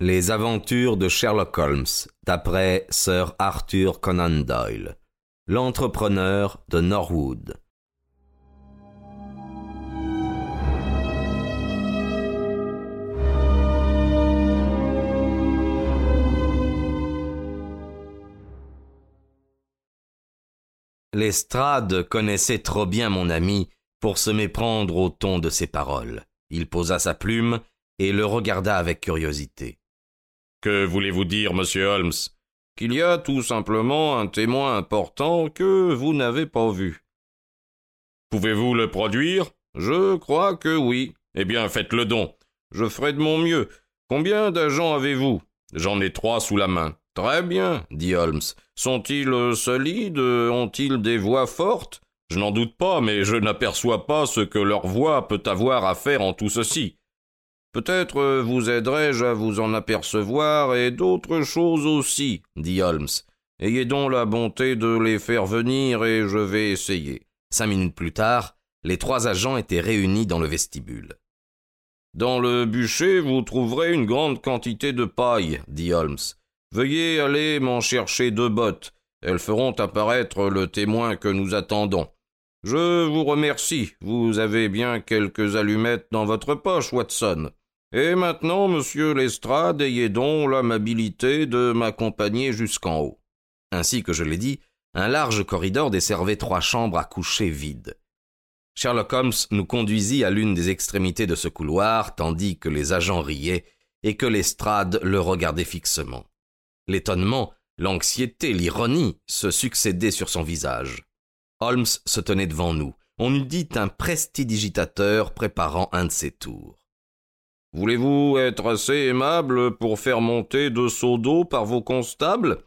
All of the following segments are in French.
Les aventures de Sherlock Holmes, d'après Sir Arthur Conan Doyle. L'entrepreneur de Norwood. Lestrade connaissait trop bien mon ami pour se méprendre au ton de ses paroles. Il posa sa plume et le regarda avec curiosité. Que voulez-vous dire, monsieur Holmes? Qu'il y a tout simplement un témoin important que vous n'avez pas vu. Pouvez-vous le produire? Je crois que oui. Eh bien, faites le don. Je ferai de mon mieux. Combien d'agents avez-vous? J'en ai trois sous la main. Très bien, dit Holmes. Sont-ils solides? Ont-ils des voix fortes? Je n'en doute pas, mais je n'aperçois pas ce que leur voix peut avoir à faire en tout ceci. Peut-être euh, vous aiderai-je à vous en apercevoir et d'autres choses aussi, dit Holmes. Ayez donc la bonté de les faire venir et je vais essayer. Cinq minutes plus tard, les trois agents étaient réunis dans le vestibule. Dans le bûcher, vous trouverez une grande quantité de paille, dit Holmes. Veuillez aller m'en chercher deux bottes. Elles feront apparaître le témoin que nous attendons. Je vous remercie. Vous avez bien quelques allumettes dans votre poche, Watson. Et maintenant, monsieur Lestrade, ayez donc l'amabilité de m'accompagner jusqu'en haut. Ainsi que je l'ai dit, un large corridor desservait trois chambres à coucher vides. Sherlock Holmes nous conduisit à l'une des extrémités de ce couloir, tandis que les agents riaient et que Lestrade le regardait fixement. L'étonnement, l'anxiété, l'ironie se succédaient sur son visage. Holmes se tenait devant nous. On eût dit un prestidigitateur préparant un de ses tours. Voulez-vous être assez aimable pour faire monter deux seaux d'eau par vos constables?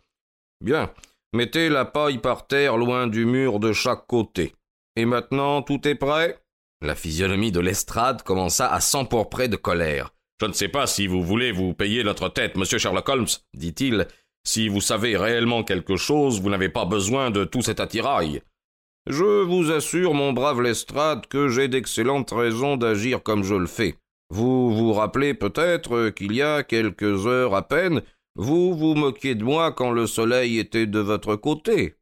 Bien, mettez la paille par terre loin du mur de chaque côté. Et maintenant, tout est prêt? La physionomie de l'estrade commença à s'empourprer de colère. Je ne sais pas si vous voulez vous payer notre tête, monsieur Sherlock Holmes, dit-il. Si vous savez réellement quelque chose, vous n'avez pas besoin de tout cet attirail. Je vous assure, mon brave Lestrade, que j'ai d'excellentes raisons d'agir comme je le fais. Vous vous rappelez peut-être qu'il y a quelques heures à peine, vous vous moquiez de moi quand le soleil était de votre côté.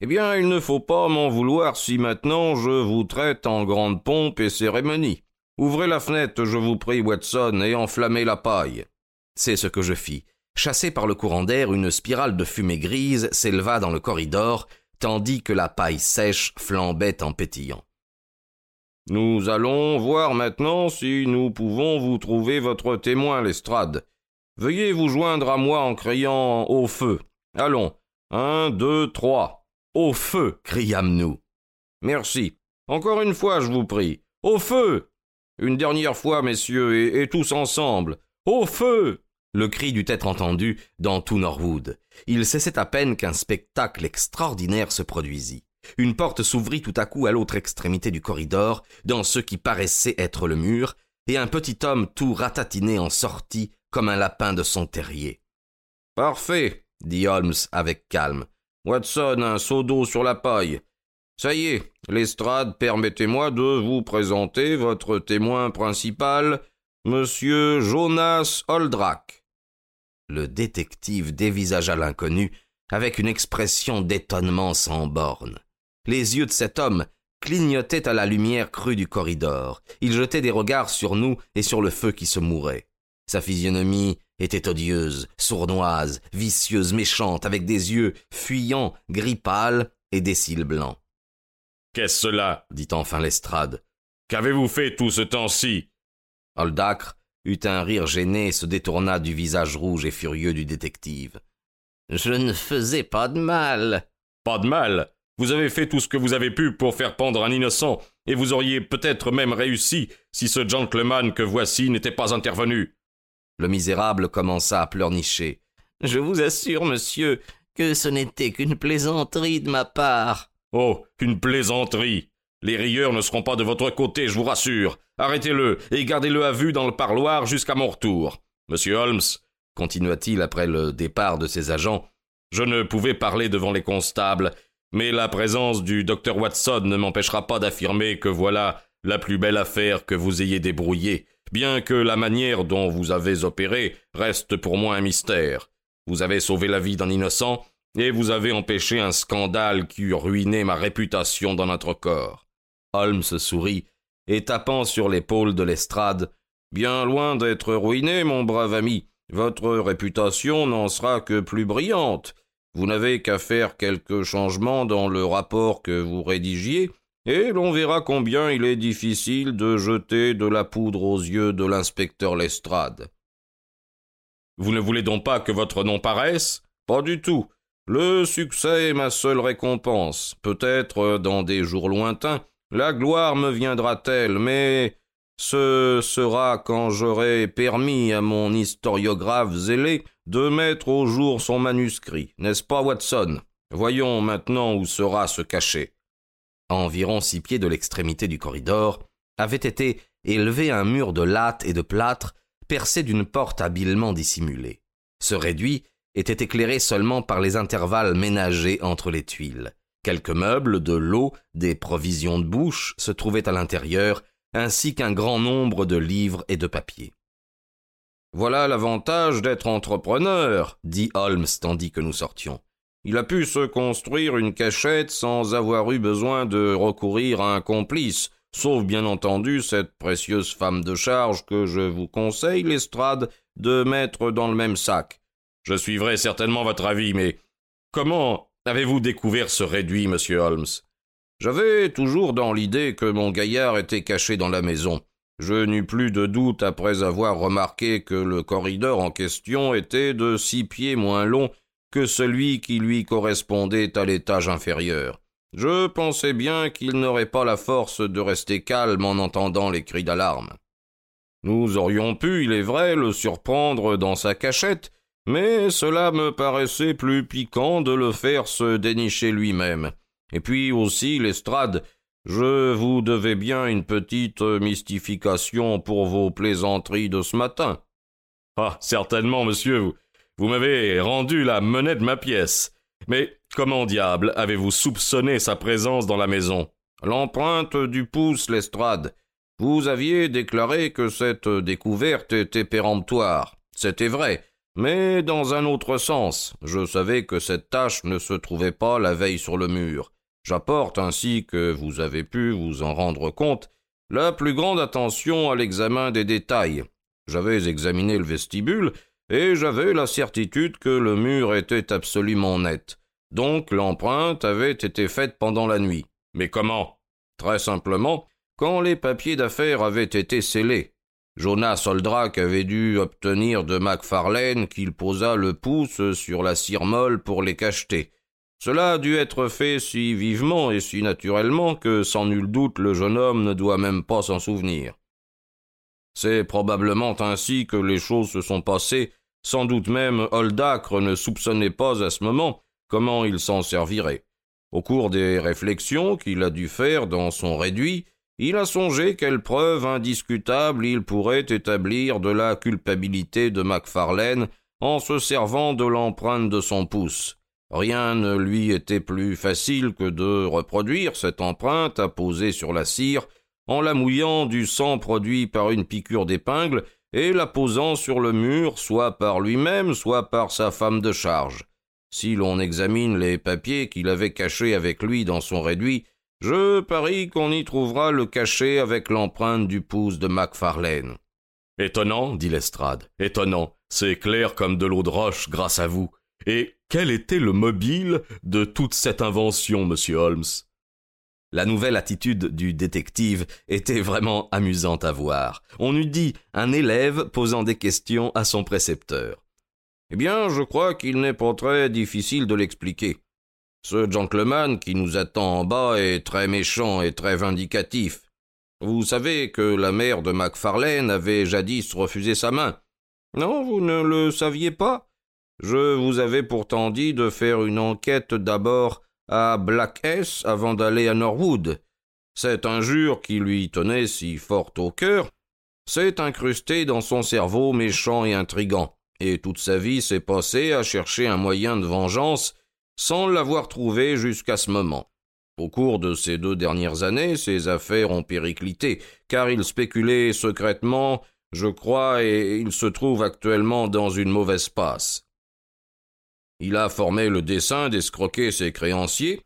Eh bien, il ne faut pas m'en vouloir si maintenant je vous traite en grande pompe et cérémonie. Ouvrez la fenêtre, je vous prie, Watson, et enflammez la paille. C'est ce que je fis. Chassé par le courant d'air, une spirale de fumée grise s'éleva dans le corridor, tandis que la paille sèche flambait en pétillant. Nous allons voir maintenant si nous pouvons vous trouver votre témoin, Lestrade. Veuillez vous joindre à moi en criant au feu. Allons. Un, deux, trois. Au feu. criâmes-nous. Merci. Encore une fois, je vous prie. Au feu. Une dernière fois, messieurs, et, et tous ensemble. Au feu. Le cri dut être entendu dans tout Norwood. Il cessait à peine qu'un spectacle extraordinaire se produisit. Une porte s'ouvrit tout à coup à l'autre extrémité du corridor, dans ce qui paraissait être le mur, et un petit homme tout ratatiné en sortit comme un lapin de son terrier. Parfait, dit Holmes avec calme. Watson, un seau d'eau sur la paille. Ça y est, Lestrade, permettez-moi de vous présenter votre témoin principal, Monsieur Jonas Holdrack. Le détective dévisagea l'inconnu avec une expression d'étonnement sans borne. Les yeux de cet homme clignotaient à la lumière crue du corridor. Il jetait des regards sur nous et sur le feu qui se mourait. Sa physionomie était odieuse, sournoise, vicieuse, méchante, avec des yeux fuyants, gris pâle et des cils blancs. Qu'est-ce cela? dit enfin Lestrade. Qu'avez-vous fait tout ce temps-ci? Holdacre eut un rire gêné et se détourna du visage rouge et furieux du détective. Je ne faisais pas de mal. Pas de mal vous avez fait tout ce que vous avez pu pour faire pendre un innocent, et vous auriez peut-être même réussi si ce gentleman que voici n'était pas intervenu. Le misérable commença à pleurnicher. Je vous assure, monsieur, que ce n'était qu'une plaisanterie de ma part. Oh, une plaisanterie. Les rieurs ne seront pas de votre côté, je vous rassure. Arrêtez-le et gardez-le à vue dans le parloir jusqu'à mon retour. Monsieur Holmes, continua-t-il après le départ de ses agents, je ne pouvais parler devant les constables, mais la présence du docteur Watson ne m'empêchera pas d'affirmer que voilà la plus belle affaire que vous ayez débrouillée, bien que la manière dont vous avez opéré reste pour moi un mystère. Vous avez sauvé la vie d'un innocent, et vous avez empêché un scandale qui eût ruiné ma réputation dans notre corps. Holmes sourit, et tapant sur l'épaule de l'estrade, Bien loin d'être ruiné, mon brave ami, votre réputation n'en sera que plus brillante. Vous n'avez qu'à faire quelques changements dans le rapport que vous rédigiez, et l'on verra combien il est difficile de jeter de la poudre aux yeux de l'inspecteur Lestrade. Vous ne voulez donc pas que votre nom paraisse? Pas du tout. Le succès est ma seule récompense. Peut-être dans des jours lointains, la gloire me viendra-t-elle, mais ce sera quand j'aurai permis à mon historiographe zélé de mettre au jour son manuscrit, n'est-ce pas, Watson? Voyons maintenant où sera ce cachet. À environ six pieds de l'extrémité du corridor, avait été élevé un mur de latte et de plâtre percé d'une porte habilement dissimulée. Ce réduit était éclairé seulement par les intervalles ménagés entre les tuiles. Quelques meubles, de l'eau, des provisions de bouche se trouvaient à l'intérieur, ainsi qu'un grand nombre de livres et de papiers. Voilà l'avantage d'être entrepreneur, dit Holmes tandis que nous sortions. Il a pu se construire une cachette sans avoir eu besoin de recourir à un complice, sauf bien entendu cette précieuse femme de charge que je vous conseille, Lestrade, de mettre dans le même sac. Je suivrai certainement votre avis, mais comment avez-vous découvert ce réduit, monsieur Holmes? J'avais toujours dans l'idée que mon gaillard était caché dans la maison. Je n'eus plus de doute après avoir remarqué que le corridor en question était de six pieds moins long que celui qui lui correspondait à l'étage inférieur. Je pensais bien qu'il n'aurait pas la force de rester calme en entendant les cris d'alarme. Nous aurions pu, il est vrai, le surprendre dans sa cachette, mais cela me paraissait plus piquant de le faire se dénicher lui-même. Et puis aussi, l'estrade, je vous devais bien une petite mystification pour vos plaisanteries de ce matin. Ah, certainement, monsieur, vous, vous m'avez rendu la monnaie de ma pièce. Mais comment diable avez-vous soupçonné sa présence dans la maison? L'empreinte du pouce, Lestrade. Vous aviez déclaré que cette découverte était péremptoire. C'était vrai, mais dans un autre sens. Je savais que cette tache ne se trouvait pas la veille sur le mur. J'apporte ainsi que vous avez pu vous en rendre compte la plus grande attention à l'examen des détails. J'avais examiné le vestibule et j'avais la certitude que le mur était absolument net. Donc l'empreinte avait été faite pendant la nuit. Mais comment? Très simplement, quand les papiers d'affaires avaient été scellés. Jonas Oldrac avait dû obtenir de Macfarlane qu'il posât le pouce sur la cire molle pour les cacheter. Cela a dû être fait si vivement et si naturellement que sans nul doute le jeune homme ne doit même pas s'en souvenir. C'est probablement ainsi que les choses se sont passées, sans doute même Oldacre ne soupçonnait pas à ce moment comment il s'en servirait. Au cours des réflexions qu'il a dû faire dans son réduit, il a songé quelle preuve indiscutable il pourrait établir de la culpabilité de Macfarlane en se servant de l'empreinte de son pouce. Rien ne lui était plus facile que de reproduire cette empreinte apposée sur la cire en la mouillant du sang produit par une piqûre d'épingle et la posant sur le mur soit par lui-même, soit par sa femme de charge. Si l'on examine les papiers qu'il avait cachés avec lui dans son réduit, je parie qu'on y trouvera le cachet avec l'empreinte du pouce de Macfarlane. Étonnant, dit Lestrade. Étonnant. C'est clair comme de l'eau de roche grâce à vous. Et quel était le mobile de toute cette invention, monsieur Holmes? La nouvelle attitude du détective était vraiment amusante à voir. On eût dit un élève posant des questions à son précepteur. Eh bien, je crois qu'il n'est pas très difficile de l'expliquer. Ce gentleman qui nous attend en bas est très méchant et très vindicatif. Vous savez que la mère de Macfarlane avait jadis refusé sa main. Non, vous ne le saviez pas? Je vous avais pourtant dit de faire une enquête d'abord à Black S avant d'aller à Norwood. Cette injure qui lui tenait si fort au cœur s'est incrustée dans son cerveau méchant et intrigant, et toute sa vie s'est passée à chercher un moyen de vengeance sans l'avoir trouvé jusqu'à ce moment. Au cours de ces deux dernières années, ses affaires ont périclité, car il spéculait secrètement je crois, et il se trouve actuellement dans une mauvaise passe. Il a formé le dessein d'escroquer ses créanciers,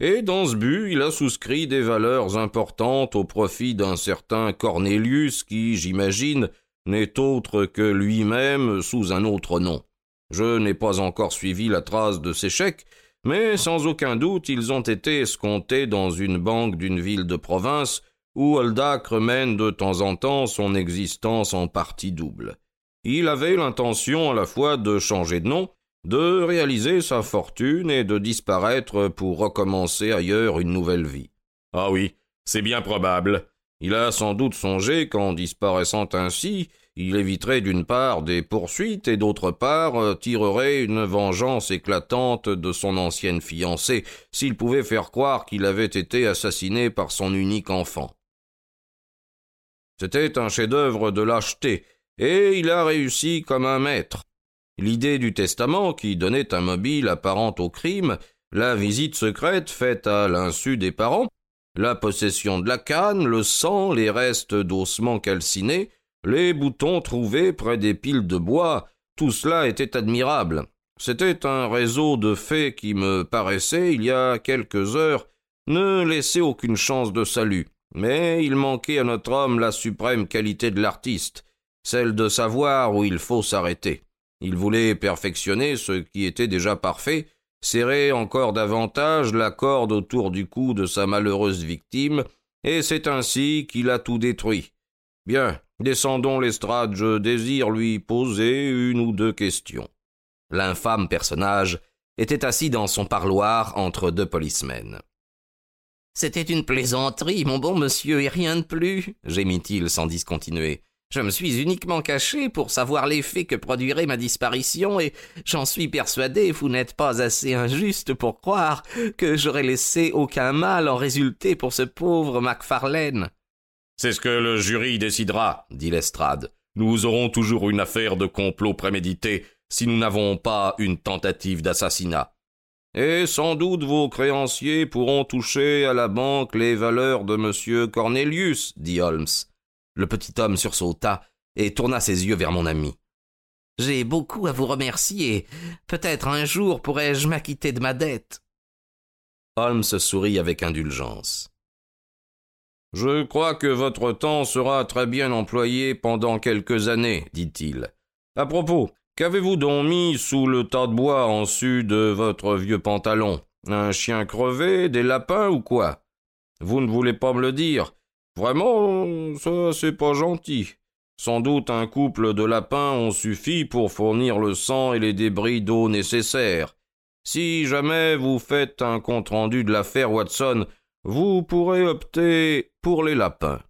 et dans ce but, il a souscrit des valeurs importantes au profit d'un certain Cornelius qui, j'imagine, n'est autre que lui-même sous un autre nom. Je n'ai pas encore suivi la trace de ces chèques, mais sans aucun doute ils ont été escomptés dans une banque d'une ville de province où Oldacre mène de temps en temps son existence en partie double. Il avait l'intention à la fois de changer de nom, de réaliser sa fortune et de disparaître pour recommencer ailleurs une nouvelle vie. Ah oui, c'est bien probable. Il a sans doute songé qu'en disparaissant ainsi, il éviterait d'une part des poursuites et d'autre part euh, tirerait une vengeance éclatante de son ancienne fiancée s'il pouvait faire croire qu'il avait été assassiné par son unique enfant. C'était un chef-d'œuvre de lâcheté, et il a réussi comme un maître. L'idée du testament qui donnait un mobile apparent au crime, la visite secrète faite à l'insu des parents, la possession de la canne, le sang, les restes d'ossements calcinés, les boutons trouvés près des piles de bois, tout cela était admirable. C'était un réseau de faits qui me paraissait, il y a quelques heures, ne laisser aucune chance de salut. Mais il manquait à notre homme la suprême qualité de l'artiste, celle de savoir où il faut s'arrêter. Il voulait perfectionner ce qui était déjà parfait, serrer encore davantage la corde autour du cou de sa malheureuse victime, et c'est ainsi qu'il a tout détruit. Bien, descendons l'estrade, je désire lui poser une ou deux questions. L'infâme personnage était assis dans son parloir entre deux policemen. C'était une plaisanterie, mon bon monsieur, et rien de plus, gémit-il sans discontinuer. Je me suis uniquement caché pour savoir l'effet que produirait ma disparition, et j'en suis persuadé, vous n'êtes pas assez injuste pour croire que j'aurais laissé aucun mal en résulter pour ce pauvre Macfarlane. C'est ce que le jury décidera, dit Lestrade. Nous aurons toujours une affaire de complot prémédité si nous n'avons pas une tentative d'assassinat. Et sans doute vos créanciers pourront toucher à la banque les valeurs de M. Cornelius, dit Holmes. Le petit homme sursauta et tourna ses yeux vers mon ami. J'ai beaucoup à vous remercier. Peut-être un jour pourrai-je m'acquitter de ma dette. Holmes sourit avec indulgence. Je crois que votre temps sera très bien employé pendant quelques années, dit-il. À propos, qu'avez-vous donc mis sous le tas de bois en su de votre vieux pantalon? Un chien crevé, des lapins ou quoi? Vous ne voulez pas me le dire Vraiment, ça c'est pas gentil. Sans doute un couple de lapins ont suffi pour fournir le sang et les débris d'eau nécessaires. Si jamais vous faites un compte-rendu de l'affaire Watson, vous pourrez opter pour les lapins.